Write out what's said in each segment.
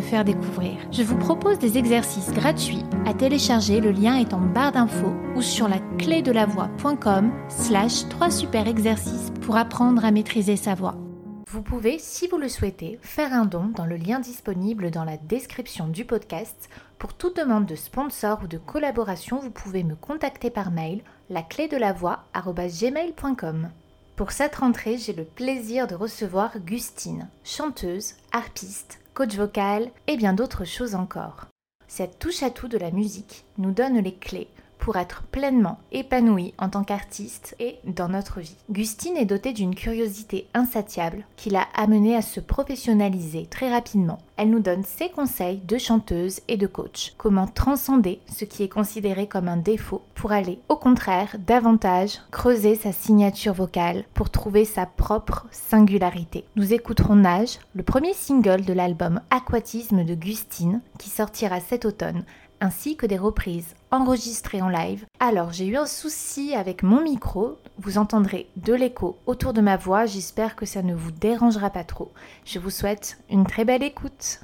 faire découvrir. Je vous propose des exercices gratuits à télécharger, le lien est en barre d'infos ou sur la clé de la voix.com slash 3 super exercices pour apprendre à maîtriser sa voix. Vous pouvez, si vous le souhaitez, faire un don dans le lien disponible dans la description du podcast. Pour toute demande de sponsor ou de collaboration, vous pouvez me contacter par mail la clé de la. Pour cette rentrée, j'ai le plaisir de recevoir Gustine, chanteuse, harpiste, coach vocal et bien d'autres choses encore. Cette touche à tout de la musique nous donne les clés pour être pleinement épanoui en tant qu'artiste et dans notre vie. Gustine est dotée d'une curiosité insatiable qui l'a amenée à se professionnaliser très rapidement. Elle nous donne ses conseils de chanteuse et de coach. Comment transcender ce qui est considéré comme un défaut pour aller au contraire davantage creuser sa signature vocale pour trouver sa propre singularité. Nous écouterons Nage, le premier single de l'album Aquatisme de Gustine qui sortira cet automne ainsi que des reprises enregistrées en live. Alors j'ai eu un souci avec mon micro, vous entendrez de l'écho autour de ma voix, j'espère que ça ne vous dérangera pas trop. Je vous souhaite une très belle écoute.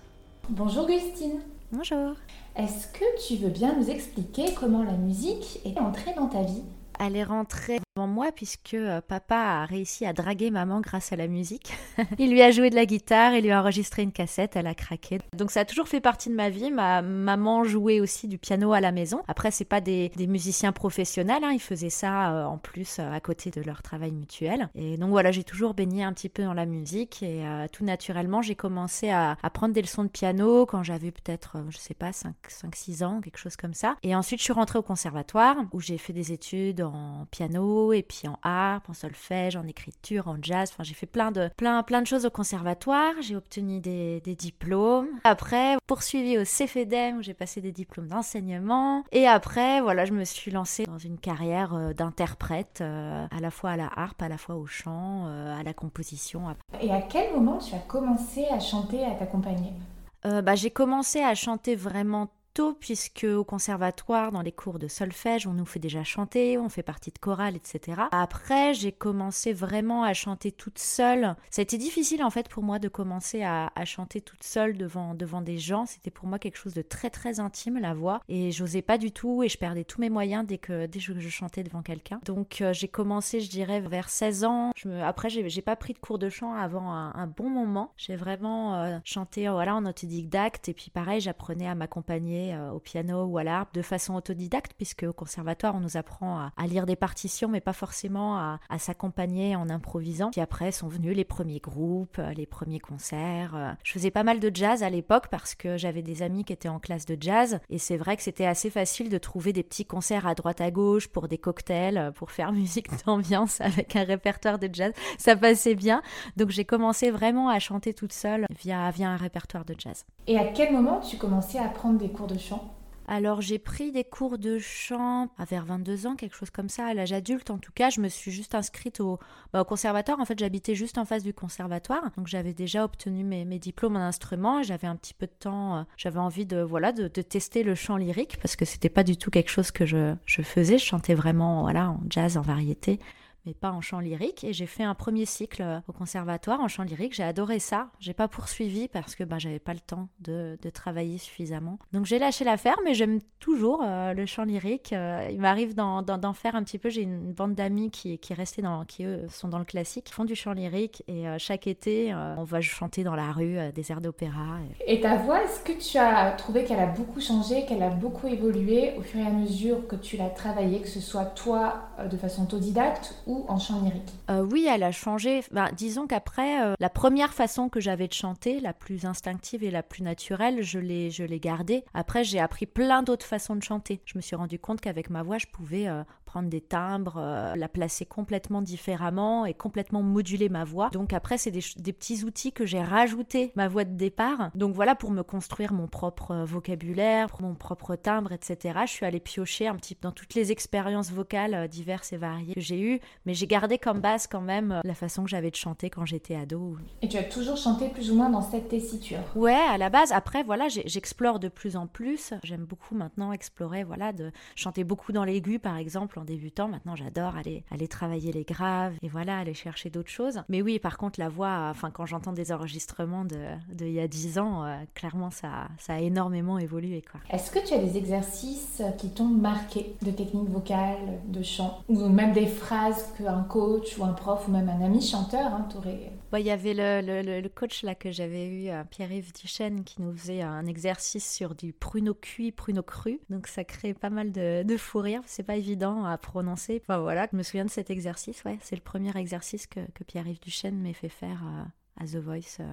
Bonjour Gustine. Bonjour. Est-ce que tu veux bien nous expliquer comment la musique est entrée dans ta vie? Elle est rentrée moi puisque euh, papa a réussi à draguer maman grâce à la musique. il lui a joué de la guitare, il lui a enregistré une cassette, elle a craqué. Donc ça a toujours fait partie de ma vie. Ma maman jouait aussi du piano à la maison. Après c'est pas des, musiciens professionnels, hein. ils faisaient ça euh, en plus euh, à côté de leur travail mutuel. Et donc voilà, j'ai toujours baigné un petit peu dans la musique et tout naturellement j'ai commencé à, apprendre des leçons de piano quand j'avais peut-être, je sais pas, 5-6 ans, quelque chose comme ça. Et ensuite je suis rentrée au conservatoire où j'ai fait des études en piano et puis en harpe, en solfège, en écriture, en jazz. Enfin, j'ai fait plein de, plein, plein de choses au conservatoire. J'ai obtenu des, diplômes. Après, poursuivi au CFEDEM où j'ai passé des diplômes d'enseignement. Et après, voilà, je me suis lancée dans une carrière euh, d'interprète, euh, à la fois à la harpe, à la fois au chant, euh, à la composition. Et à quel moment tu as commencé à chanter, à t'accompagner? Bah, j'ai commencé à chanter vraiment puisque au conservatoire, dans les cours de solfège, on nous fait déjà chanter, on fait partie de chorale, etc. Après, j'ai commencé vraiment à chanter toute seule. Ça a été difficile en fait pour moi de commencer à, chanter toute seule devant, devant des gens. C'était pour moi quelque chose de très très intime, la voix. Et j'osais pas du tout et je perdais tous mes moyens dès que, dès que je chantais devant quelqu'un. Donc euh, j'ai commencé, je dirais, vers 16 ans. Je me... Après, j'ai pas pris de cours de chant avant un, bon moment. J'ai vraiment euh, chanté voilà, en autodidacte et puis pareil, j'apprenais à m'accompagner euh, au piano ou à l'harpe de façon autodidacte, puisque au conservatoire, on nous apprend à, lire des partitions, mais pas forcément à, s'accompagner en improvisant. Puis après sont venus les premiers groupes, euh, les premiers concerts. Euh. Je faisais pas mal de jazz à l'époque parce que j'avais des amis qui étaient en classe de jazz, et c'est vrai que c'était assez facile de trouver des petits concerts à droite à gauche pour des cocktails, pour faire musique d'ambiance avec un répertoire de jazz. Ça passait bien. Donc j'ai commencé vraiment à chanter toute seule via, via un répertoire de jazz. Et à quel moment tu commençais à prendre des cours de alors j'ai pris des cours de chant à vers 22 ans, quelque chose comme ça, à l'âge adulte en tout cas. Je me suis juste inscrite au, bah, conservatoire. En fait, j'habitais juste en face du conservatoire, donc j'avais déjà obtenu mes, diplômes en instrument. J'avais un petit peu de temps, euh, j'avais envie de voilà de, tester le chant lyrique parce que c'était pas du tout quelque chose que je, je faisais. Je chantais vraiment voilà en jazz, en variété mais pas en chant lyrique. Et j'ai fait un premier cycle euh, au conservatoire en chant lyrique. J'ai adoré ça. J'ai pas poursuivi parce que bah, j'avais pas le temps de, de travailler suffisamment. Donc j'ai lâché l'affaire, mais j'aime toujours euh, le chant lyrique. Euh, il m'arrive d'en, faire un petit peu. J'ai une bande d'amis qui, qui est dans, qui eux sont dans le classique, qui font du chant lyrique. Et chaque été, on va chanter dans la rue des airs d'opéra. Et... ta voix, est-ce que tu as trouvé qu'elle a beaucoup changé, qu'elle a beaucoup évolué au fur et à mesure que tu l'as travaillée, que ce soit toi de façon autodidacte ou en chant lyrique euh, Oui, elle a changé. Ben, disons qu'après, euh, la première façon que j'avais de chanter, la plus instinctive et la plus naturelle, je l'ai, je l'ai gardée. Après, j'ai appris plein d'autres façons de chanter. Je me suis rendu compte qu'avec ma voix, je pouvais euh, prendre des timbres, la placer complètement différemment et complètement moduler ma voix. Donc après, c'est des, des petits outils que j'ai rajoutés ma voix de départ. Donc voilà, pour me construire mon propre vocabulaire, mon propre timbre, etc. Je suis allée piocher un petit peu dans toutes les expériences vocales diverses et variées que j'ai eues, mais j'ai gardé comme base quand même la façon que j'avais de chanter quand j'étais ado. Et tu as toujours chanté plus ou moins dans cette tessiture Ouais, à la base. Après, voilà, j'explore de plus en plus. J'aime beaucoup maintenant explorer, voilà, de chanter beaucoup dans l'aigu, par exemple, en débutant. Maintenant, j'adore aller, aller travailler les graves et voilà, aller chercher d'autres choses. Mais oui, par contre, la voix, enfin, quand j'entends des enregistrements de, de il y a 10 ans, euh, clairement, ça, ça a énormément évolué, quoi. Est-ce que tu as des exercices qui t'ont marqué de technique vocale, de chant, ou même des phrases qu'un coach ou un prof ou même un ami chanteur hein, t'aurait il y avait le, le, coach là que j'avais eu, euh, Pierre-Yves Duchesne, qui nous faisait un exercice sur du pruneau cuit, pruneau cru. Donc ça crée pas mal de, de fou rire. C'est pas évident à prononcer. Enfin voilà, je me souviens de cet exercice. Ouais, c'est le premier exercice que, que Pierre-Yves Duchesne m'a fait faire. Euh, à The Voice. Euh.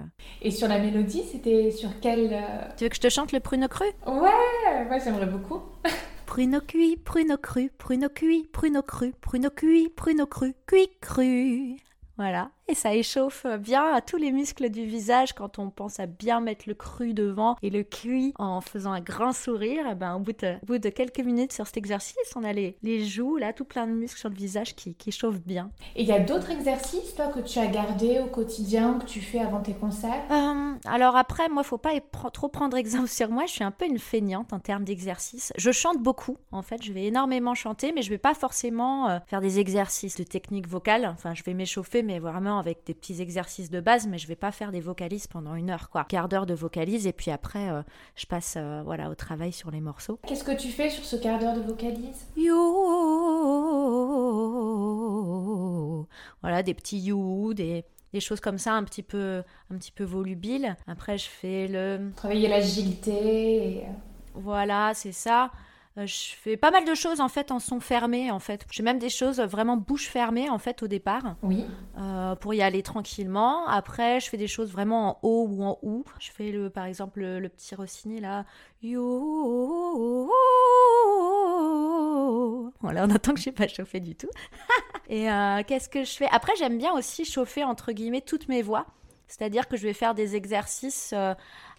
Et sur la mélodie, c'était sur quel... Tu veux que je te chante le pruneau cru? Ouais, ouais j'aimerais beaucoup. pruneau cuit, pruneau cru, pruneau cuit, pruneau cru, pruneau cuit, pruneau cru, cuit cru. Voilà. Et ça échauffe bien à tous les muscles du visage quand on pense à bien mettre le cru devant et le cuit en faisant un grand sourire. Et eh ben, au, bout de, au bout de quelques minutes sur cet exercice, on a les, les joues, là, tout plein de muscles sur le visage qui, qui chauffent bien. Et il y a d'autres exercices, toi, que tu as gardés au quotidien, que tu fais avant tes concerts? Euh, Alors après, moi, faut pas trop prendre exemple sur moi. Je suis un peu une feignante en termes d'exercices. Je chante beaucoup, en fait. Je vais énormément chanter, mais je vais pas forcément euh, faire des exercices de technique vocale. Enfin, je vais m'échauffer mais vraiment avec des petits exercices de base, mais je vais pas faire des vocalises pendant une heure, quoi. Quart d'heure de vocalise et puis après, euh, je passe euh, voilà au travail sur les morceaux. Qu'est-ce que tu fais sur ce quart d'heure de vocalise You Voilà, des petits you, des des choses comme ça un petit peu un petit peu volubiles. Après, je fais le travailler l'agilité. Et... Voilà, c'est ça. Euh, je fais pas mal de choses en fait en son fermé en fait. J'ai même des choses vraiment bouche fermée en fait au départ. Oui. Euh, pour y aller tranquillement. Après, je fais des choses vraiment en haut ou en ou. Je fais le par exemple le, petit Rossini là. Yo. Voilà, on attend que je suis pas chauffée du tout. Et euh, qu'est-ce que je fais? Après, j'aime bien aussi chauffer entre guillemets toutes mes voix. C'est-à-dire que je vais faire des exercices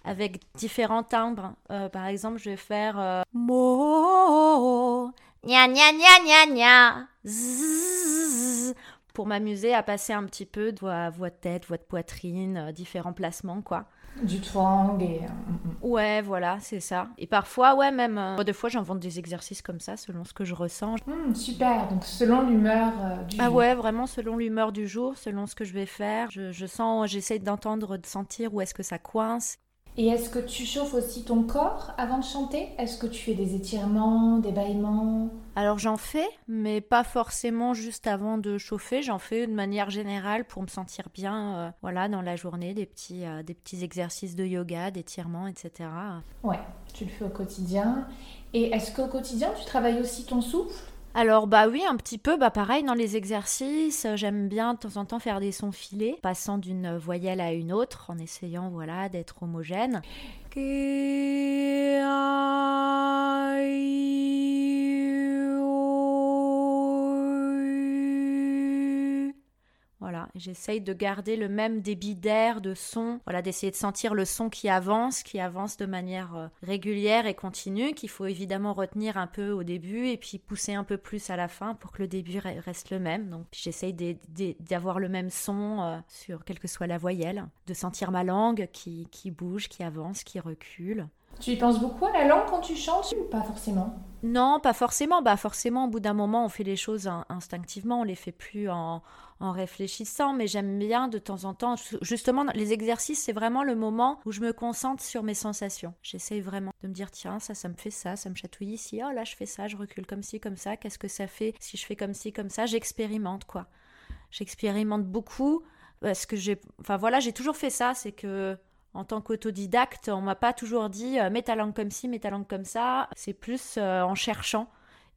avec différents timbres. Euh, par exemple, je vais faire euh, mo, nya nya nya nya nya, pour m'amuser à passer un petit peu de voix, voix de tête, voix de poitrine, euh, différents placements, quoi. Du twang et... Mm, mm. Ouais, voilà, c'est ça. Et parfois, ouais, même... Euh, des fois, j'invente des exercices comme ça, selon ce que je ressens. Mm, super, donc selon l'humeur du ah jour. Ah ouais, vraiment selon l'humeur du jour, selon ce que je vais faire. Je, je sens, j'essaie d'entendre, de sentir où est-ce que ça coince. Et est-ce que tu chauffes aussi ton corps avant de chanter? Est-ce que tu fais des étirements, des bâillements? Alors j'en fais, mais pas forcément juste avant de chauffer. J'en fais de manière générale pour me sentir bien, euh, voilà, dans la journée, des petits, euh, des petits exercices de yoga, d'étirements, etc. Ouais, tu le fais au quotidien. Et est-ce qu'au quotidien tu travailles aussi ton souffle? Alors bah oui, un petit peu, bah pareil dans les exercices, euh, j'aime bien de temps en temps faire des sons filés, passant d'une voyelle à une autre, en essayant voilà d'être homogène. Voilà, j'essaye de garder le même débit d'air, de son, voilà, d'essayer de sentir le son qui avance, qui avance de manière euh, régulière et continue, qu'il faut évidemment retenir un peu au début et puis pousser un peu plus à la fin pour que le début reste le même. Donc j'essaye d'avoir le même son euh, sur quelle que soit la voyelle, de sentir ma langue qui, qui bouge, qui avance, qui recule. Tu y penses beaucoup à la langue quand tu chantes ou pas forcément? Non, pas forcément. Bah forcément, au bout d'un moment, on fait les choses instinctivement, on les fait plus en, en réfléchissant, mais j'aime bien de temps en temps, justement, les exercices, c'est vraiment le moment où je me concentre sur mes sensations. J'essaye vraiment de me dire, tiens, ça, ça me fait ça, ça me chatouille ici, oh là, je fais ça, je recule comme ci, comme ça, qu'est-ce que ça fait si je fais comme ci, comme ça, j'expérimente, quoi. J'expérimente beaucoup, parce que j'ai, enfin voilà, j'ai toujours fait ça, c'est que en tant qu'autodidacte, on m'a pas toujours dit euh, mets ta langue comme ci, mets ta langue comme ça. C'est plus euh, en cherchant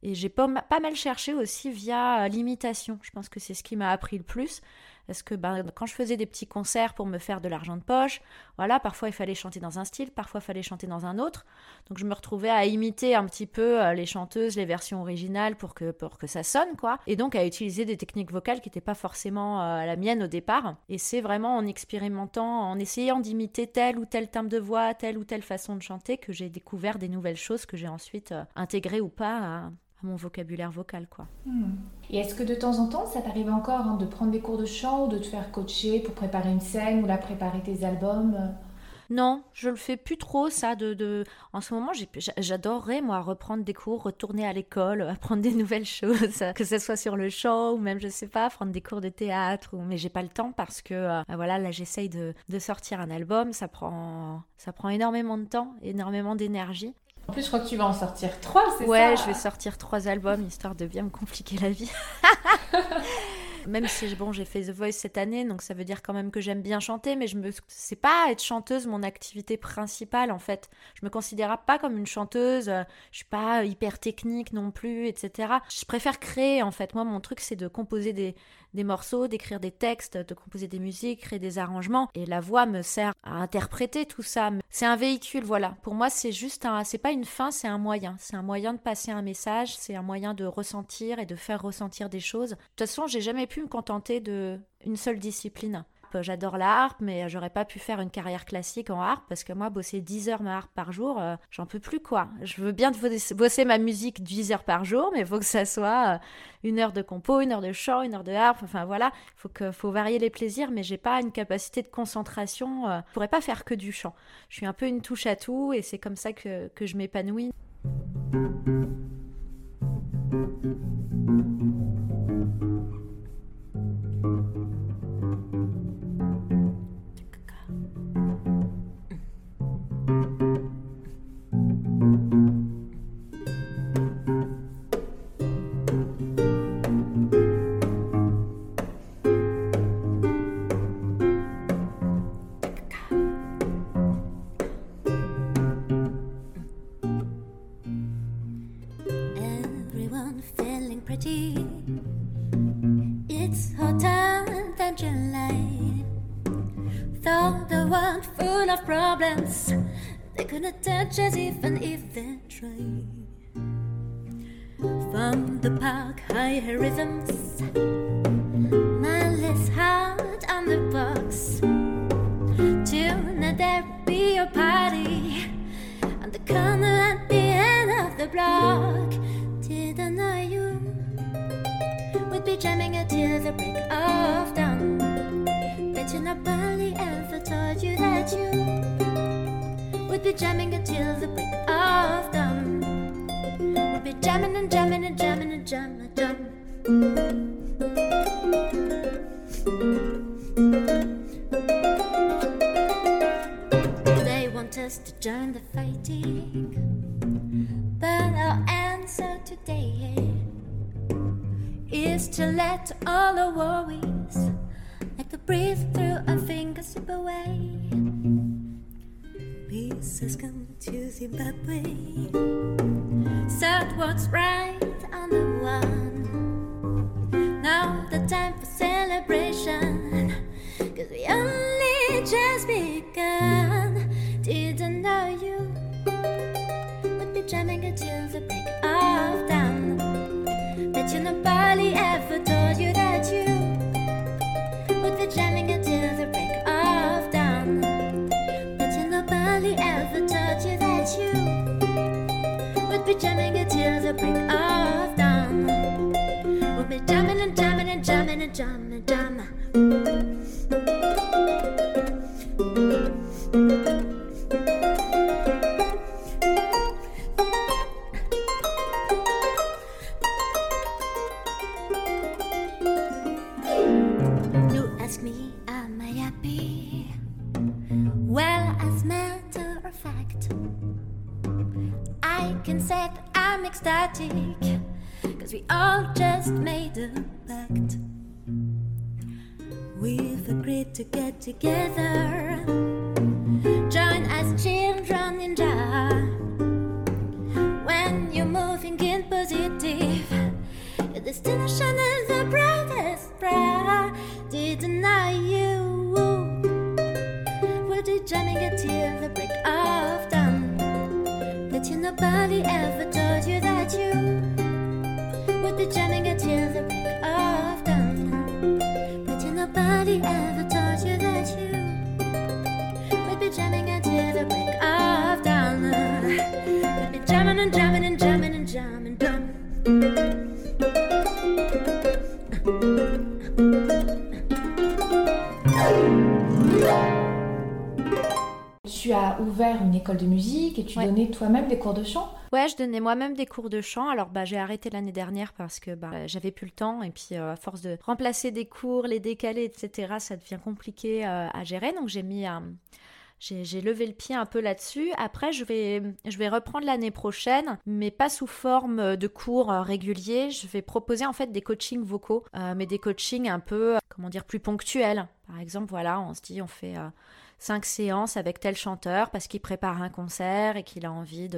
Et j'ai pas, pas mal cherché aussi via l'imitation. Je pense que c'est ce qui m'a appris le plus. Parce que ben, quand je faisais des petits concerts pour me faire de l'argent de poche, voilà, parfois il fallait chanter dans un style, parfois il fallait chanter dans un autre. Donc je me retrouvais à imiter un petit peu euh, les chanteuses, les versions originales pour que, pour ça sonne, quoi. Et donc à utiliser des techniques vocales qui n'étaient pas forcément euh, la mienne au départ. Et c'est vraiment en expérimentant, en essayant d'imiter tel ou tel timbre de voix, telle ou telle façon de chanter que j'ai découvert des nouvelles choses que j'ai ensuite euh, intégrées ou pas à, mon vocabulaire vocal, quoi. Hmm. Et est-ce que de temps en temps, ça t'arrive encore hein, de prendre des cours de chant ou de te faire coacher pour préparer une scène ou la préparer tes albums? Non, je le fais plus trop ça. De, de... En ce moment, j'adorerais moi reprendre des cours, retourner à l'école, apprendre des nouvelles choses, que ce soit sur le chant ou même je sais pas, prendre des cours de théâtre. Ou... Mais j'ai pas le temps parce que euh, voilà, là j'essaye de, de, sortir un album, ça prend ça prend énormément de temps, énormément d'énergie. En plus, je crois que tu vas en sortir trois, c'est ça Ouais, je vais sortir trois albums histoire de bien me compliquer la vie. même si bon, j'ai fait The Voice cette année, donc ça veut dire quand même que j'aime bien chanter, mais je me, c'est pas être chanteuse mon activité principale en fait. Je me considère pas comme une chanteuse, je suis pas hyper technique non plus, etc. Je préfère créer en fait. Moi, mon truc, c'est de composer des, des morceaux, d'écrire des textes, de composer des musiques, créer des arrangements. Et la voix me sert à interpréter tout ça. C'est un véhicule, voilà. Pour moi, c'est juste un, c'est pas une fin, c'est un moyen. C'est un moyen de passer un message, c'est un moyen de ressentir et de faire ressentir des choses. De toute façon, j'ai jamais pu me contenter de une seule discipline. J'adore la harpe, mais j'aurais pas pu faire une carrière classique en harpe parce que moi, bosser 10 heures ma harpe par jour, euh, j'en peux plus quoi. Je veux bien bosser ma musique 10 heures par jour, mais il faut que ça soit euh, une heure de compo, une heure de chant, une heure de harpe. Enfin voilà, il faut, que, faut varier les plaisirs, mais j'ai pas une capacité de concentration. Euh, je pourrais pas faire que du chant. Je suis un peu une touche à tout et c'est comme ça que, que je m'épanouis. hear her rhythms Francisco to Zimbabwe. Said what's right. Christina Chanel, the brightest bride, did deny you. We're well, jamming until the break of dawn. But you nobody ever told you that you would be jamming until the break of dawn. But you nobody ever told you that you would be jamming until the break of ouvert une école de musique et tu donnais toi-même des cours de chant? Ouais, je donnais moi-même des cours de chant. Alors bah, j'ai arrêté l'année dernière parce que bah, j'avais plus le temps et puis euh, à force de remplacer des cours, les décaler, etc., ça devient compliqué euh, à gérer. Donc j'ai mis un j'ai levé le pied un peu là-dessus. Après, je vais, je vais reprendre l'année prochaine, mais pas sous forme de cours euh, réguliers. Je vais proposer en fait des coachings vocaux, euh, mais des coachings un peu, euh, comment dire, plus ponctuels. Par exemple, voilà, on se dit, on fait cinq séances avec tel chanteur parce qu'il prépare un concert et qu'il a envie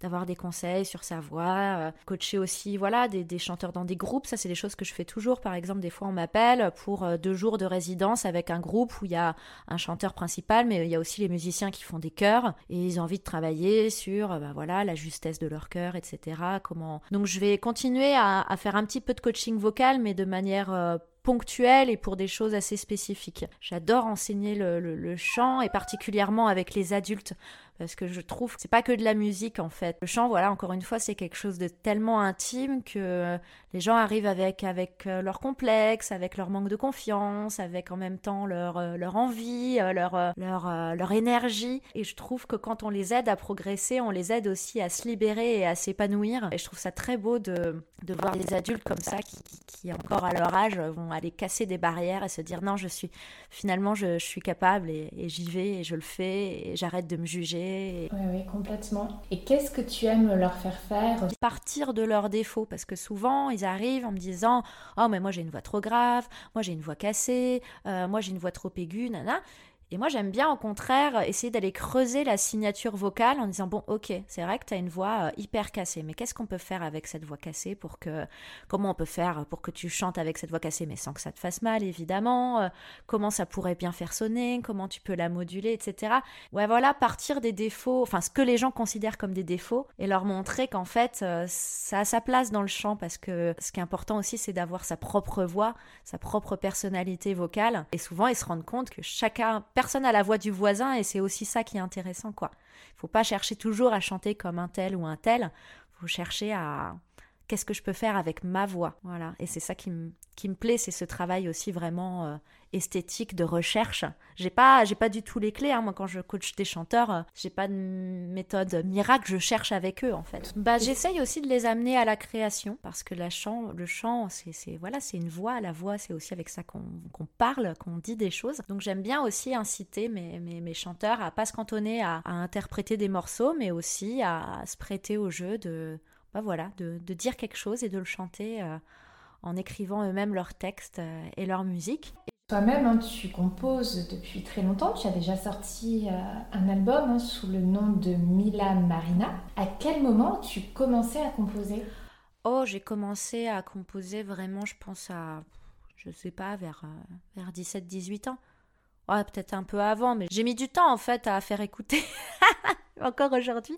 d'avoir des conseils sur sa voix. Euh, coacher aussi, voilà, des, chanteurs dans des groupes. Ça, c'est des choses que je fais toujours. Par exemple, des fois, on m'appelle pour euh, deux jours de résidence avec un groupe où il y a un chanteur principal, mais il y a aussi les musiciens qui font des chœurs et ils ont envie de travailler sur, bah, voilà, la justesse de leur chœur, etc. Comment. Donc, je vais continuer à, faire un petit peu de coaching vocal, mais de manière ponctuelles et pour des choses assez spécifiques. J'adore enseigner le, chant et particulièrement avec les adultes parce que je trouve que c'est pas que de la musique en fait. Le chant, voilà, encore une fois, c'est quelque chose de tellement intime que les gens arrivent avec avec euh, leur complexe, avec leur manque de confiance, avec en même temps leur euh, leur envie, euh, leur leur leur énergie. Et je trouve que quand on les aide à progresser, on les aide aussi à se libérer et à s'épanouir. Et je trouve ça très beau de de voir des adultes comme ça qui, qui, encore à leur âge vont aller casser des barrières et se dire non, je suis finalement je, je suis capable et, et j'y vais et je le fais et j'arrête de me juger oui, oui, complètement. Et qu'est-ce que tu aimes leur faire faire Partir de leurs défauts, parce que souvent, ils arrivent en me disant Oh, mais moi j'ai une voix trop grave, moi j'ai une voix cassée, euh, moi j'ai une voix trop aiguë, nana. Et moi, j'aime bien, au contraire, essayer d'aller creuser la signature vocale en disant, bon, ok, c'est vrai que tu as une voix euh, hyper cassée, mais qu'est-ce qu'on peut faire avec cette voix cassée pour que, comment on peut faire pour que tu chantes avec cette voix cassée, mais sans que ça te fasse mal, évidemment, euh, comment ça pourrait bien faire sonner, comment tu peux la moduler, etc. Ouais, voilà, partir des défauts, enfin, ce que les gens considèrent comme des défauts, et leur montrer qu'en fait, euh, ça a sa place dans le chant, parce que ce qui est important aussi, c'est d'avoir sa propre voix, sa propre personnalité vocale, et souvent, ils se rendent compte que chacun personne à la voix du voisin et c'est aussi ça qui est intéressant quoi. Faut pas chercher toujours à chanter comme un tel ou un tel, faut chercher à qu'est-ce que je peux faire avec ma voix. Voilà, et c'est ça qui me qui me plaît, c'est ce travail aussi vraiment euh, esthétique de recherche. J'ai pas, j'ai pas du tout les clés. Hein. Moi, quand je coach des chanteurs, euh, j'ai pas de méthode miracle. Je cherche avec eux, en fait. Bah, j'essaye aussi de les amener à la création parce que la chant, le chant, c'est, c'est voilà, c'est une voix. La voix, c'est aussi avec ça qu'on, parle, qu'on dit des choses. Donc, j'aime bien aussi inciter mes, mes, mes, chanteurs à pas se cantonner à, à, interpréter des morceaux, mais aussi à, se prêter au jeu de, bah voilà, de, de, dire quelque chose et de le chanter. Euh, en écrivant eux-mêmes leurs textes euh, et leur musique. Toi-même, hein, tu composes depuis très longtemps. Tu as déjà sorti euh, un album hein, sous le nom de Mila Marina. À quel moment tu commençais à composer? Oh, j'ai commencé à composer vraiment, je pense à, je sais pas, vers, vers 17-18 ans. Ouais, peut-être un peu avant, mais j'ai mis du temps en fait à faire écouter. Encore aujourd'hui,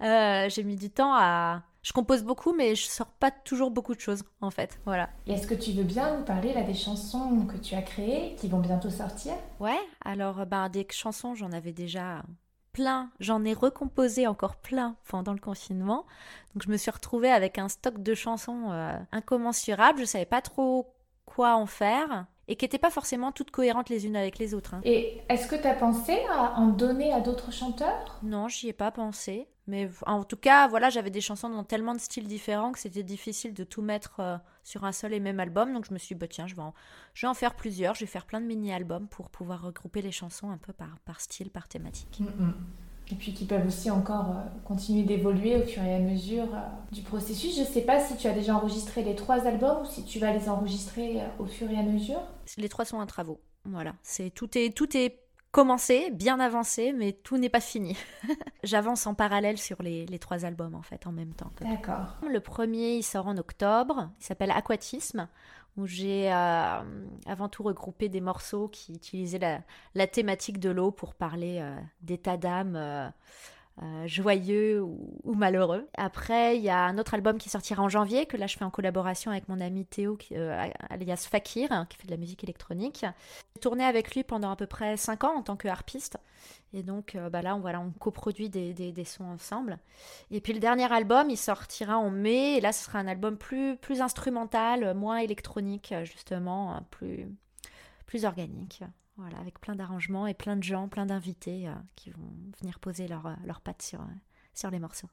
j'ai mis du temps à, je compose beaucoup, mais je sors pas toujours beaucoup de choses, en fait. Voilà. Est-ce que tu veux bien nous parler là des chansons que tu as créées, qui vont bientôt sortir? Ouais. Alors, ben, des chansons, j'en avais déjà plein. J'en ai recomposé encore plein pendant le confinement. Donc, je me suis retrouvée avec un stock de chansons euh, incommensurable. Je savais pas trop quoi en faire et qui n'étaient pas forcément toutes cohérentes les unes avec les autres. Hein. Et est-ce que tu as pensé à en donner à d'autres chanteurs? Non, j'y ai pas pensé. Mais en tout cas, voilà, j'avais des chansons dans tellement de styles différents que c'était difficile de tout mettre euh, sur un seul et même album. Donc je me suis dit, bah, tiens, je vais, en, je vais en faire plusieurs. Je vais faire plein de mini-albums pour pouvoir regrouper les chansons un peu par, par style, par thématique. Mm, mm. Et puis qui peuvent aussi encore euh, continuer d'évoluer au fur et à mesure euh, du processus. Je ne sais pas si tu as déjà enregistré les trois albums ou si tu vas les enregistrer au fur et à mesure. Les trois sont en travaux. Voilà, c'est tout est tout est commencé, bien avancé, mais tout n'est pas fini. J'avance en parallèle sur les, trois albums en fait en même temps. D'accord. Le premier, il sort en octobre, il s'appelle Aquatisme. Où j'ai avant tout regroupé des morceaux qui utilisaient la, la thématique de l'eau pour parler d'état d'âme euh, joyeux ou, malheureux. Après, il y a un autre album qui sortira en janvier, que là je fais en collaboration avec mon ami Théo, euh, alias Fakir, hein, qui fait de la musique électronique. J'ai tourné avec lui pendant à peu près 5 ans en tant que harpiste. Et donc euh, bah là, on, on coproduit des, des, sons ensemble. Et puis le dernier album, il sortira en mai. Et là, ce sera un album plus, plus instrumental, moins électronique, justement, plus, plus organique. Voilà, avec plein d'arrangements et plein de gens, plein d'invités euh, qui vont venir poser leurs leur pattes euh, sur les morceaux.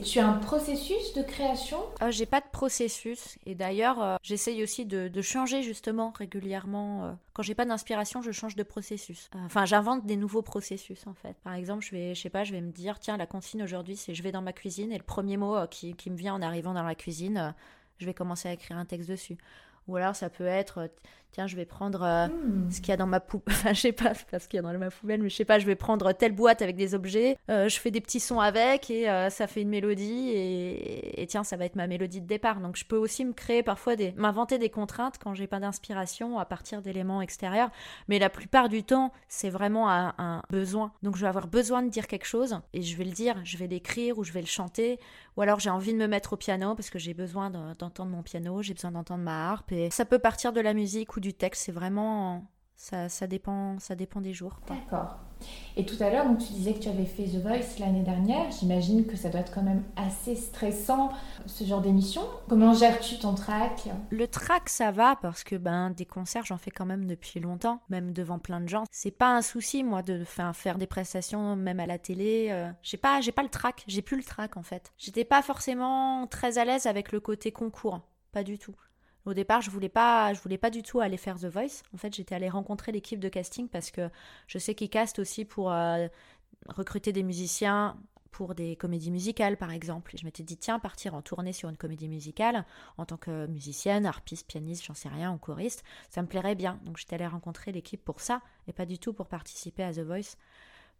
Tu as un processus de création? Euh, J'ai pas de processus. Et d'ailleurs, euh, j'essaye aussi de, changer justement régulièrement. Euh. quand j'ai pas d'inspiration, je change de processus. Enfin, j'invente des nouveaux processus en fait. Par exemple, je vais, je sais pas, je vais me dire, tiens, la consigne aujourd'hui, c'est je vais dans ma cuisine et le premier mot qui, qui, me vient en arrivant dans la cuisine, je vais commencer à écrire un texte dessus. Ou alors ça peut être, tiens, je vais prendre euh, Hmm. ce qu'il y a dans ma poubelle, enfin, je sais pas, c'est pas ce qu'il y a dans ma poubelle, mais je sais pas, je vais prendre telle boîte avec des objets, euh, je fais des petits sons avec et euh, ça fait une mélodie et, et tiens, ça va être ma mélodie de départ. Donc je peux aussi me créer parfois des, m'inventer des contraintes quand j'ai pas d'inspiration à partir d'éléments extérieurs, mais la plupart du temps, c'est vraiment un, un besoin. Donc je vais avoir besoin de dire quelque chose et je vais le dire, je vais l'écrire ou je vais le chanter, ou alors j'ai envie de me mettre au piano parce que j'ai besoin de- d'entendre mon piano, j'ai besoin d'entendre ma harpe et ça peut partir de la musique ou du texte, c'est vraiment ça, ça dépend ça dépend des jours. D'accord. Et tout à l'heure, tu disais que tu avais fait The Voice l'année dernière. J'imagine que ça doit être quand même assez stressant, ce genre d'émission. Comment gères-tu ton track? Le track ça va parce que ben des concerts j'en fais quand même depuis longtemps, même devant plein de gens. C'est pas un souci moi de faire, faire des prestations même à la télé. euh, j'ai pas j'ai pas le track, j'ai plus le track en fait. J'étais pas forcément très à l'aise avec le côté concours, pas du tout. Au départ, je voulais pas, je voulais pas du tout aller faire The Voice. En fait, j'étais allée rencontrer l'équipe de casting parce que je sais qu'ils castent aussi pour euh, recruter des musiciens pour des comédies musicales, par exemple. Et je m'étais dit, tiens, partir en tournée sur une comédie musicale en tant que musicienne, harpiste, pianiste, j'en sais rien, ou choriste, ça me plairait bien. Donc j'étais allée rencontrer l'équipe pour ça et pas du tout pour participer à The Voice.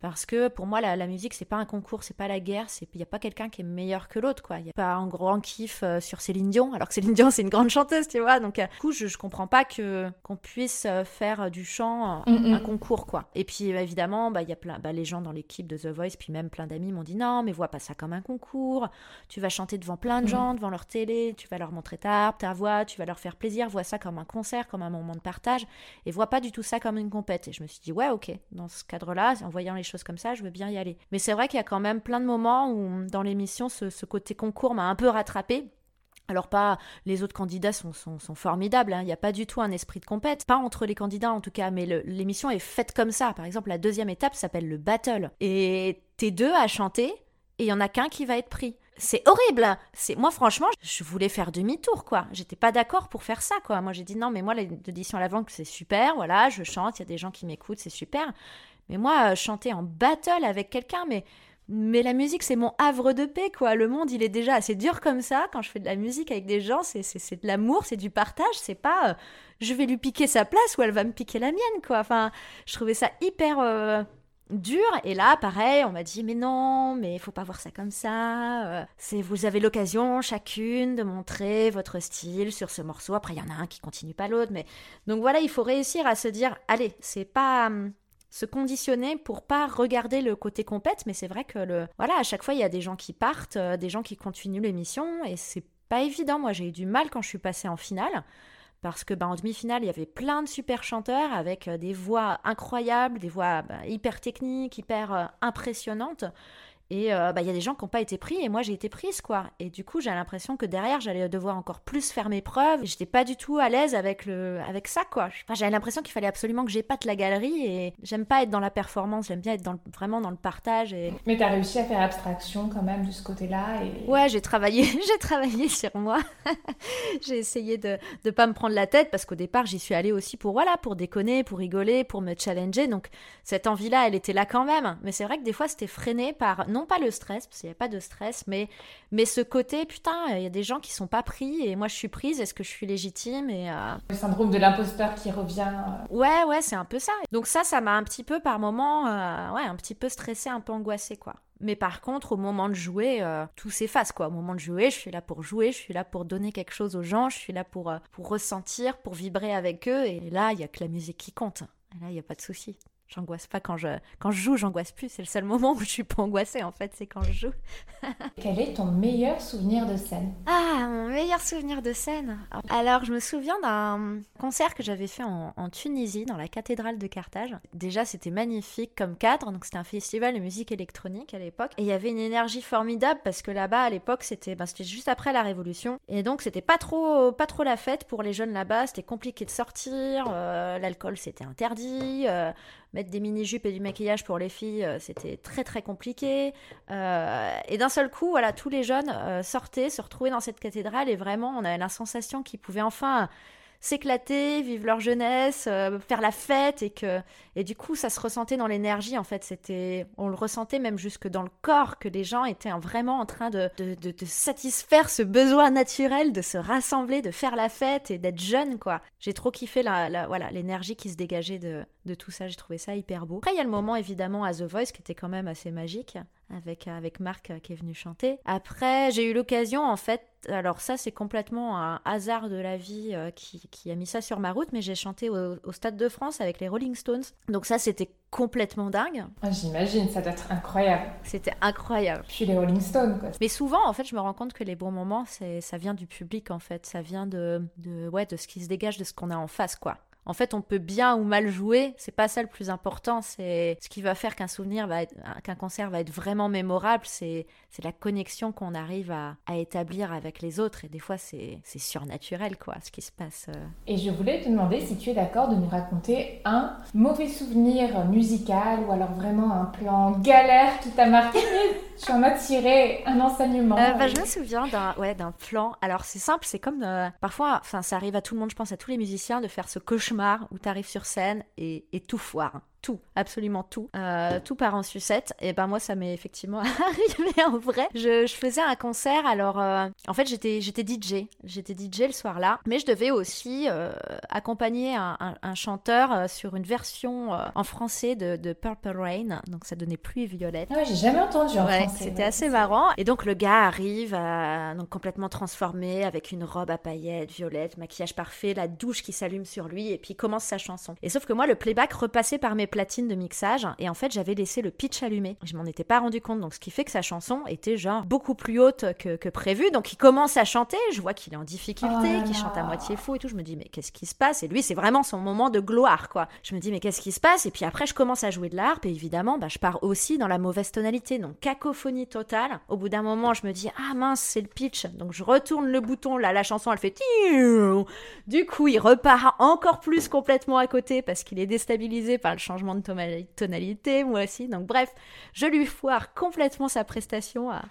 Parce que pour moi, la, la musique, c'est pas un concours, c'est pas la guerre, il n'y a pas quelqu'un qui est meilleur que l'autre, quoi. Il n'y a pas un grand kiff euh, sur Céline Dion, alors que Céline Dion, c'est une grande chanteuse, tu vois. Donc, euh, du coup, je, je comprends pas que qu'on puisse euh, faire du chant Mm, mm. un concours, quoi. Et puis, euh, évidemment, bah, il y a plein, bah, les gens dans l'équipe de The Voice, puis même plein d'amis m'ont dit non, mais vois pas ça comme un concours. Tu vas chanter devant plein de Mhm. gens, devant leur télé, tu vas leur montrer ta harpe, ta voix, tu vas leur faire plaisir. Vois ça comme un concert, comme un moment de partage, et vois pas du tout ça comme une compète. Et je me suis dit ouais, ok, dans ce cadre-là, en voyant les choses comme ça, je veux bien y aller. Mais c'est vrai qu'il y a quand même plein de moments où dans l'émission, ce, ce côté concours m'a un peu rattrapé. Alors pas, les autres candidats sont, sont, formidables, hein. il n'y a pas du tout un esprit de compète, pas entre les candidats en tout cas, mais l'émission est faite comme ça. Par exemple, la deuxième étape s'appelle le battle. Et t'es deux à chanter, et il y en a qu'un qui va être pris. C'est horrible. C'est moi franchement, je voulais faire demi-tour quoi. J'étais pas d'accord pour faire ça quoi. Moi j'ai dit non mais moi l'édition à l'avant c'est super, voilà, je chante, il y a des gens qui m'écoutent, c'est super. Mais moi euh, chanter en battle avec quelqu'un mais mais la musique, c'est mon havre de paix, quoi. Le monde, il est déjà assez dur comme ça. Quand je fais de la musique avec des gens, c'est, de l'amour, c'est du partage. C'est pas euh, je vais lui piquer sa place ou elle va me piquer la mienne, quoi. Enfin, je trouvais ça hyper euh, dur. Et là, pareil, on m'a dit mais non, mais il faut pas voir ça comme ça. Vous avez l'occasion chacune de montrer votre style sur ce morceau. Après, il y en a un qui continue pas l'autre, mais donc voilà, il faut réussir à se dire allez, c'est pas hum, se conditionner pour pas regarder le côté compète, mais c'est vrai que le voilà, à chaque fois il y a des gens qui partent, euh, des gens qui continuent l'émission et c'est pas évident. Moi, j'ai eu du mal quand je suis passée en finale parce que bah, en demi-finale, il y avait plein de super chanteurs avec euh, des voix incroyables, des voix bah, hyper techniques, hyper euh, impressionnantes. Et euh, bah, il y a des gens qui n'ont pas été pris et moi j'ai été prise quoi. Et du coup j'ai l'impression que derrière j'allais devoir encore plus faire mes preuves. J'étais pas du tout à l'aise avec le avec ça quoi. Enfin, j'avais l'impression qu'il fallait absolument que j'épate la galerie et j'aime pas être dans la performance, j'aime bien être dans le- vraiment dans le partage et Mais tu as réussi à faire abstraction quand même de ce côté-là. Et... Ouais, j'ai travaillé, j'ai travaillé sur moi. j'ai essayé de ne pas me prendre la tête parce qu'au départ, j'y suis allée aussi pour voilà, pour déconner, pour rigoler, pour me challenger. Donc cette envie-là, elle était là quand même. Mais c'est vrai que des fois, c'était freiné par non pas le stress, parce qu'il n'y a pas de stress, mais mais ce côté putain, il y a des gens qui sont pas pris et moi je suis prise. Est-ce que je suis légitime et euh, Le syndrome de l'imposteur qui revient. euh, Ouais, ouais, c'est un peu ça. Donc ça, ça m'a un petit peu par moment, euh, ouais, un petit peu stressée, un peu angoissée, quoi. Mais par contre, au moment de jouer, euh, tout s'efface, quoi. Au moment de jouer, je suis là pour jouer, je suis là pour donner quelque chose aux gens, je suis là pour, euh, pour ressentir, pour vibrer avec eux. Et là, il y a que la musique qui compte. Et là, il n'y a pas de souci. J'angoisse pas quand je, quand je joue, j'angoisse plus. C'est le seul moment où je suis pas angoissée, en fait, c'est quand je joue. Quel est ton meilleur souvenir de scène? Ah, mon meilleur souvenir de scène. Alors, je me souviens d'un concert que j'avais fait en, en Tunisie, dans la cathédrale de Carthage. Déjà, c'était magnifique comme cadre. Donc, c'était un festival de musique électronique à l'époque. Et il y avait une énergie formidable parce que là-bas, à l'époque, c'était ben, juste après la Révolution. Et donc, c'était pas trop, pas trop la fête pour les jeunes là-bas. C'était compliqué de sortir. euh, L'alcool, c'était interdit. euh, mettre des mini-jupes et du maquillage pour les filles, euh, c'était très très compliqué. Euh, et d'un seul coup, voilà, tous les jeunes euh, sortaient, se retrouvaient dans cette cathédrale et vraiment, on avait la sensation qu'ils pouvaient enfin s'éclater, vivre leur jeunesse, euh, faire la fête et que et du coup ça se ressentait dans l'énergie en fait. C'était on le ressentait même jusque dans le corps que les gens étaient vraiment en train de, de, de, satisfaire ce besoin naturel de se rassembler, de faire la fête et d'être jeune quoi. J'ai trop kiffé la, voilà l'énergie qui se dégageait de, de tout ça. J'ai trouvé ça hyper beau. Après il y a le moment évidemment à The Voice qui était quand même assez magique avec, avec Marc qui est venu chanter. Après, j'ai eu l'occasion, en fait, alors ça c'est complètement un hasard de la vie euh, qui, qui, a mis ça sur ma route, mais j'ai chanté au, Stade de France avec les Rolling Stones. Donc ça c'était complètement dingue. Ah, J'imagine, ça doit être incroyable. C'était incroyable. Je suis les Rolling Stones quoi. Mais souvent en fait je me rends compte que les bons moments ça vient du public en fait, ça vient de, de, ouais, de ce qui se dégage de ce qu'on a en face quoi. En fait, on peut bien ou mal jouer, c'est pas ça le plus important, c'est ce qui va faire qu'un souvenir va être, qu'un concert va être vraiment mémorable, c'est, c'est la connexion qu'on arrive à, établir avec les autres, et des fois c'est, surnaturel, quoi, ce qui se passe. Euh. Et je voulais te demander si tu es d'accord de nous raconter un mauvais souvenir musical, ou alors vraiment un plan galère qui t'a marqué, tu en as tiré un enseignement. Euh, bah, je me souviens d'un, ouais, d'un plan, alors c'est simple, c'est comme, euh, parfois, enfin ça arrive à tout le monde, je pense à tous les musiciens, de faire ce cauchemar où tu arrives sur scène et, et tout foire tout, absolument tout, euh, tout part en sucette. Et ben moi, ça m'est effectivement arrivé en vrai. Je, faisais un concert, alors euh, en fait j'étais j'étais DJ, j'étais DJ le soir là, mais je devais aussi euh, accompagner un, chanteur sur une version en français de, Purple Rain, donc ça donnait pluie violette. Ah j'ai jamais entendu en ouais, C'était assez marrant. Et donc le gars arrive, donc complètement transformé, avec une robe à paillettes, violette, maquillage parfait, la douche qui s'allume sur lui, et puis il commence sa chanson. Et sauf que moi, le playback repassait par mes platine de mixage et en fait j'avais laissé le pitch allumé. Je m'en étais pas rendu compte donc ce qui fait que sa chanson était genre beaucoup plus haute que, prévu. Donc il commence à chanter, je vois qu'il est en difficulté, oh qu'il chante à moitié faux et tout. Je me dis mais qu'est-ce qui se passe? Et lui c'est vraiment son moment de gloire quoi. Je me dis mais qu'est-ce qui se passe? Et puis après je commence à jouer de l'harpe et évidemment bah, je pars aussi dans la mauvaise tonalité donc cacophonie totale. Au bout d'un moment je me dis ah mince c'est le pitch donc je retourne le bouton là la chanson elle fait du coup il repart encore plus complètement à côté parce qu'il est déstabilisé par le changement de tonalité, moi aussi. Donc bref, je lui foire complètement sa prestation à,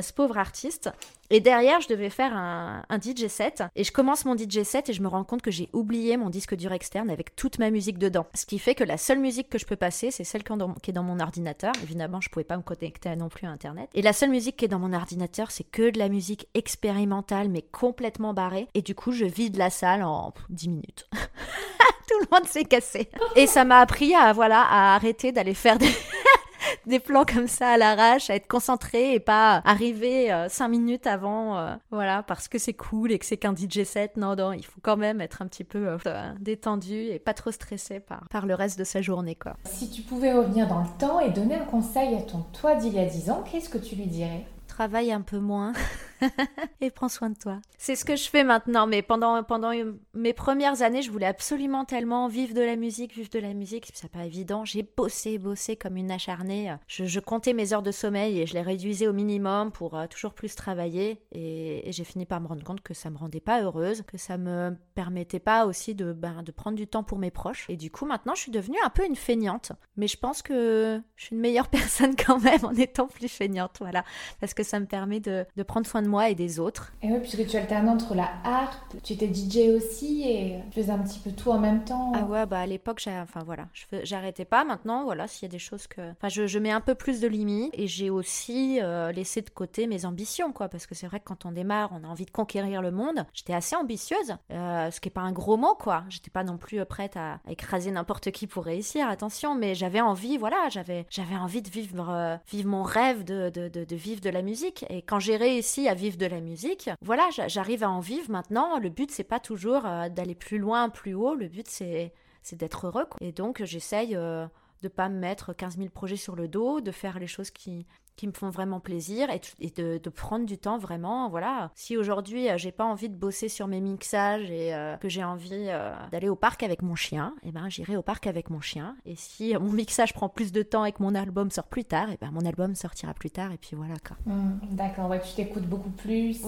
ce pauvre artiste. Et derrière, je devais faire un, DJ set. Et je commence mon DJ set et je me rends compte que j'ai oublié mon disque dur externe avec toute ma musique dedans. Ce qui fait que la seule musique que je peux passer, c'est celle qui est dans mon ordinateur. Évidemment, je pouvais pas me connecter non plus à Internet. Et la seule musique qui est dans mon ordinateur, c'est que de la musique expérimentale, mais complètement barrée. Et du coup, je vide la salle en 10 minutes. Tout le monde s'est cassé. Et ça m'a appris à, voilà, à arrêter d'aller faire des... des plans comme ça à l'arrache, à être concentré et pas arriver euh, cinq minutes avant, euh, voilà, parce que c'est cool et que c'est qu'un DJ set. Non, non, il faut quand même être un petit peu euh, détendu et pas trop stressé par, par le reste de sa journée, quoi. Si tu pouvais revenir dans le temps et donner un conseil à ton toi d'il y a 10 ans, qu'est-ce que tu lui dirais? Travaille un peu moins. et prends soin de toi. C'est ce que je fais maintenant, mais pendant, pendant mes premières années, je voulais absolument tellement vivre de la musique, vivre de la musique, c'est pas évident. J'ai bossé, bossé comme une acharnée. Je, comptais mes heures de sommeil et je les réduisais au minimum pour euh, toujours plus travailler. Et, j'ai fini par me rendre compte que ça me rendait pas heureuse, que ça me permettait pas aussi de, ben, de prendre du temps pour mes proches. Et du coup, maintenant, je suis devenue un peu une feignante. Mais je pense que je suis une meilleure personne quand même en étant plus feignante, voilà. Parce que ça me permet de, de prendre soin de moi et des autres. Et oui, puisque tu alternais entre la harpe, tu étais DJ aussi et tu faisais un petit peu tout en même temps. Ah ouais, bah à l'époque, enfin voilà, j'arrêtais pas. Maintenant, voilà, s'il y a des choses que, enfin, je, je, mets un peu plus de limites et j'ai aussi euh, laissé de côté mes ambitions, quoi, parce que c'est vrai que quand on démarre, on a envie de conquérir le monde. J'étais assez ambitieuse, euh, ce qui est pas un gros mot, quoi. J'étais pas non plus prête à, écraser n'importe qui pour réussir, attention, mais j'avais envie, voilà, j'avais, j'avais envie de vivre, euh, vivre mon rêve de, de, de, de vivre de la musique. Et quand j'ai réussi à vivre de la musique. Voilà, j'arrive à en vivre maintenant. Le but, c'est pas toujours euh, d'aller plus loin, plus haut. Le but, c'est d'être heureux. Et donc, j'essaye euh, de pas me mettre 15 000 projets sur le dos, de faire les choses qui, qui me font vraiment plaisir et, de, prendre du temps vraiment. Voilà. Si aujourd'hui euh, j'ai pas envie de bosser sur mes mixages et euh, que j'ai envie euh, d'aller au parc avec mon chien, et eh ben j'irai au parc avec mon chien. Et si mon mixage prend plus de temps et que mon album sort plus tard, et eh ben mon album sortira plus tard et puis voilà quoi. Mmh, d'accord, ouais, tu t'écoutes beaucoup plus,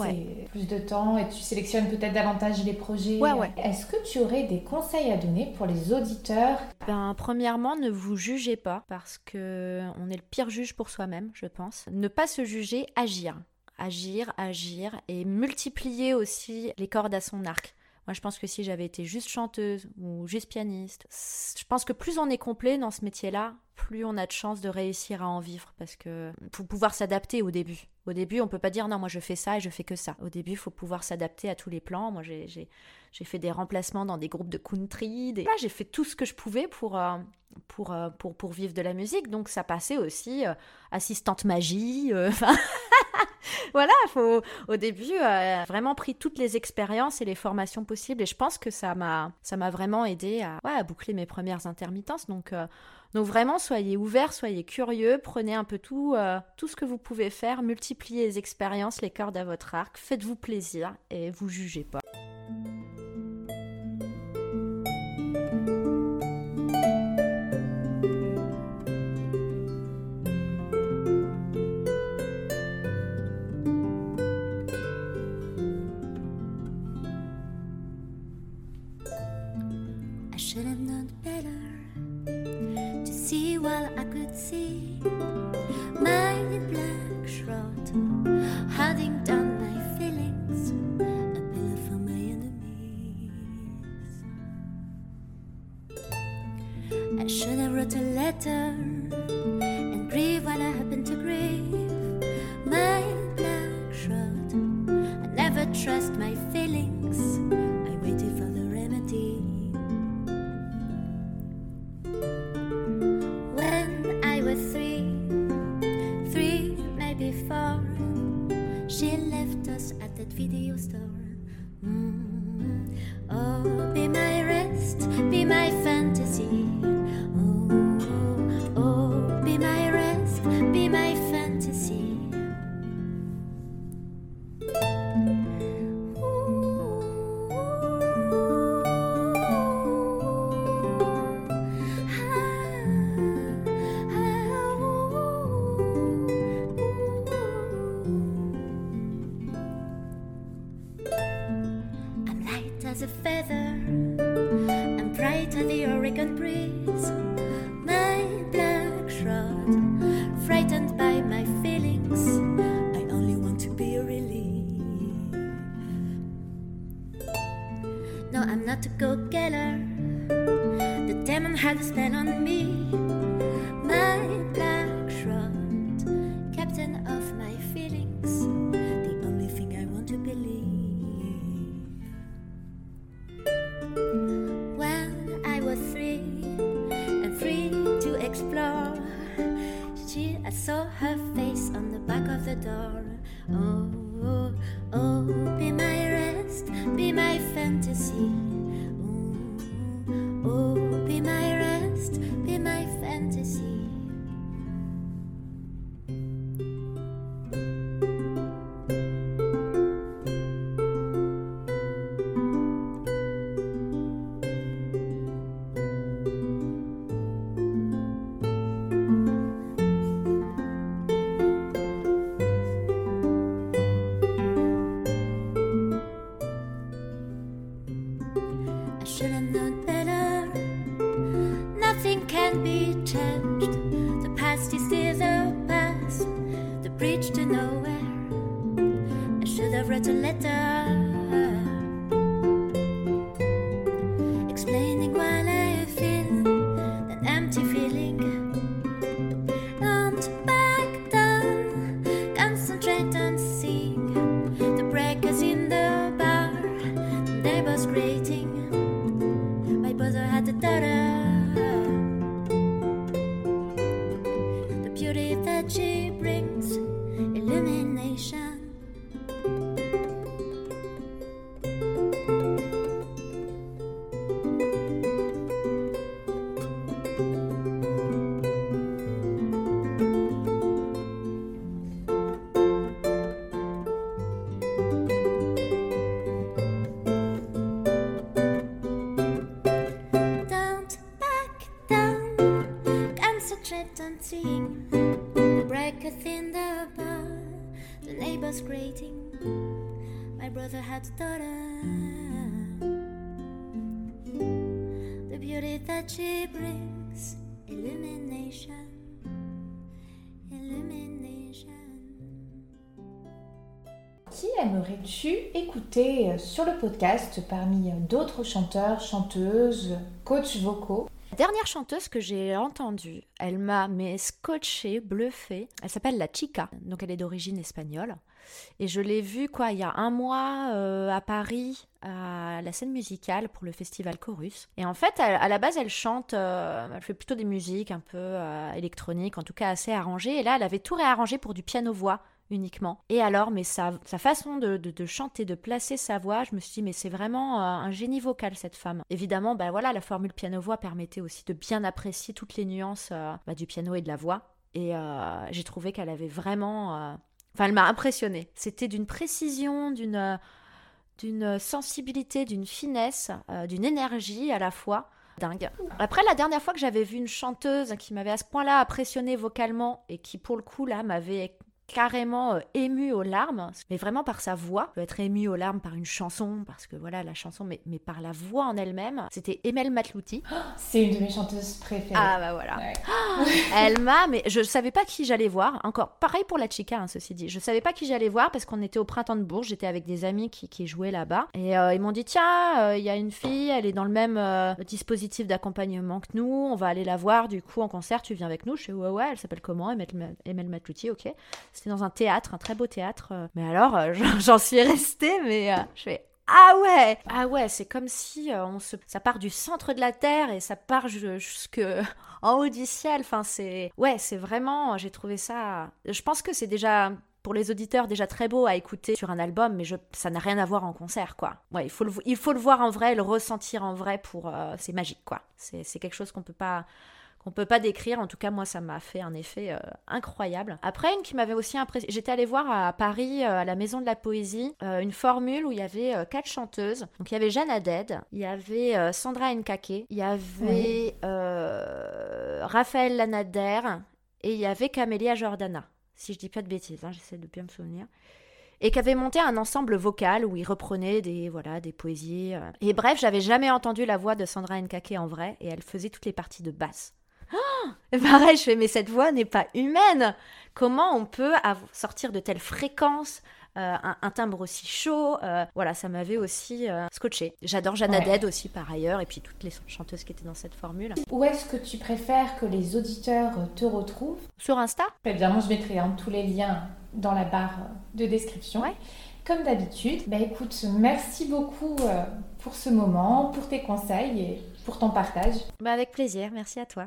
plus de temps et tu sélectionnes peut-être davantage les projets. Ouais, ouais. Est-ce que tu aurais des conseils à donner pour les auditeurs? Ben premièrement, ne vous jugez pas parce que on est le pire juge pour soi-même, je pense ne pas se juger, agir. Agir, agir et multiplier aussi les cordes à son arc. Moi, je pense que si j'avais été juste chanteuse ou juste pianiste, je pense que plus on est complet dans ce métier-là, plus on a de chances de réussir à en vivre parce que faut pouvoir s'adapter au début. Au début, on peut pas dire non, moi je fais ça et je fais que ça. Au début, il faut pouvoir s'adapter à tous les plans. Moi, j'ai fait des remplacements dans des groupes de country. J'ai fait tout ce que je pouvais pour, euh, pour, euh, pour, pour, vivre de la musique. Donc, ça passait aussi euh, assistante magie. voilà, au début vraiment pris toutes les expériences et les formations possibles. Et je pense que ça m'a ça m'a vraiment aidé à, boucler mes premières intermittences. Donc donc vraiment, soyez ouverts, soyez curieux, prenez un peu tout, euh, tout ce que vous pouvez faire, multipliez les expériences, les cordes à votre arc, faites-vous plaisir et vous jugez pas. video store. Mm -hmm. Oh, be my rest, be my fantasy. to see. Qui aimerais-tu écouter euh, sur le podcast parmi euh, d'autres chanteurs, chanteuses, coachs vocaux? La dernière chanteuse que j'ai entendue, elle m'a mais scotchée, bluffée. Elle s'appelle La Chica, donc elle est d'origine espagnole. Et je l'ai vue quoi, il y a un mois euh, à Paris à la scène musicale pour le festival Chorus. Et en fait, à la base, elle chante, euh, elle fait plutôt des musiques un peu euh, électroniques, en tout cas assez arrangées. Et là, elle avait tout réarrangé pour du piano-voix uniquement. Et alors, mais sa, sa façon de, chanter, de placer sa voix, je me suis dit, mais c'est vraiment euh, un génie vocal, cette femme. Évidemment, bah voilà, la formule piano-voix permettait aussi de bien apprécier toutes les nuances bah, du piano et de la voix. Et j'ai trouvé qu'elle avait vraiment... Enfin, elle m'a impressionnée. C'était d'une précision, d'une d'une sensibilité, d'une finesse, d'une énergie à la fois dingue. Après, la dernière fois que j'avais vu une chanteuse qui m'avait à ce point-là impressionnée vocalement et qui, pour le coup, là, m'avait carrément euh, ému aux larmes, mais vraiment par sa voix. peut être ému aux larmes par une chanson, parce que voilà, la chanson, mais, mais par la voix en elle-même. C'était Emel Matlouti. C'est une de mes chanteuses préférées. Ah bah voilà. elle m'a, mais je savais pas qui j'allais voir. Encore, pareil pour la chica, hein, ceci dit. Je savais pas qui j'allais voir parce qu'on était au printemps de Bourges, j'étais avec des amis qui, qui jouaient là-bas. Et euh, ils m'ont dit, tiens, euh, il y a une fille, elle est dans le même dispositif d'accompagnement que nous, on va aller la voir du coup en concert, tu viens avec nous. Je fais, ouais, ouais, elle s'appelle comment? Emel Matlouti, ok. C'était dans un théâtre, un très beau théâtre. Euh. Mais alors, euh, j'en suis restée, mais euh, je fais ah ouais Ah ouais, c'est comme si on se... ça part du centre de la Terre et ça part jusque en haut du ciel. Enfin, c'est... Ouais, c'est vraiment... J'ai trouvé ça... Je pense que c'est déjà... Pour les auditeurs, déjà très beau à écouter sur un album, mais je... ça n'a rien à voir en concert, quoi. Ouais, il faut le, il faut le voir en vrai, le ressentir en vrai pour... C'est magique, quoi. C'est quelque chose qu'on peut pas qu'on peut pas décrire. En tout cas, moi, ça m'a fait un effet euh, incroyable. Après, une qui m'avait aussi impressionné, j'étais allée voir à Paris, euh, à la Maison de la Poésie, euh, une formule où il y avait quatre chanteuses. Donc, il y avait Jeanne Haddad, il y avait Sandra Nkake, il y avait Raphaël Lanader et il y avait Camélia Jordana. Si je dis pas de bêtises, hein, j'essaie de bien me souvenir et qui avait monté un ensemble vocal où il reprenait des voilà des poésies. Et bref, j'avais jamais entendu la voix de Sandra Nkake en vrai et elle faisait toutes les parties de basse. Oh pareil, je fais, mais cette voix n'est pas humaine. Comment on peut sortir de telles fréquences euh, un, timbre aussi chaud. Euh, voilà, ça m'avait aussi euh, scotché. J'adore Jeanne ouais. aussi par ailleurs, et puis toutes les chanteuses qui étaient dans cette formule. Où est-ce que tu préfères que les auditeurs te retrouvent? Sur Insta Évidemment, je mettrai hein, tous les liens dans la barre de description. Comme d'habitude, bah écoute, merci beaucoup pour ce moment, pour tes conseils et pour ton partage. Bah avec plaisir, merci à toi.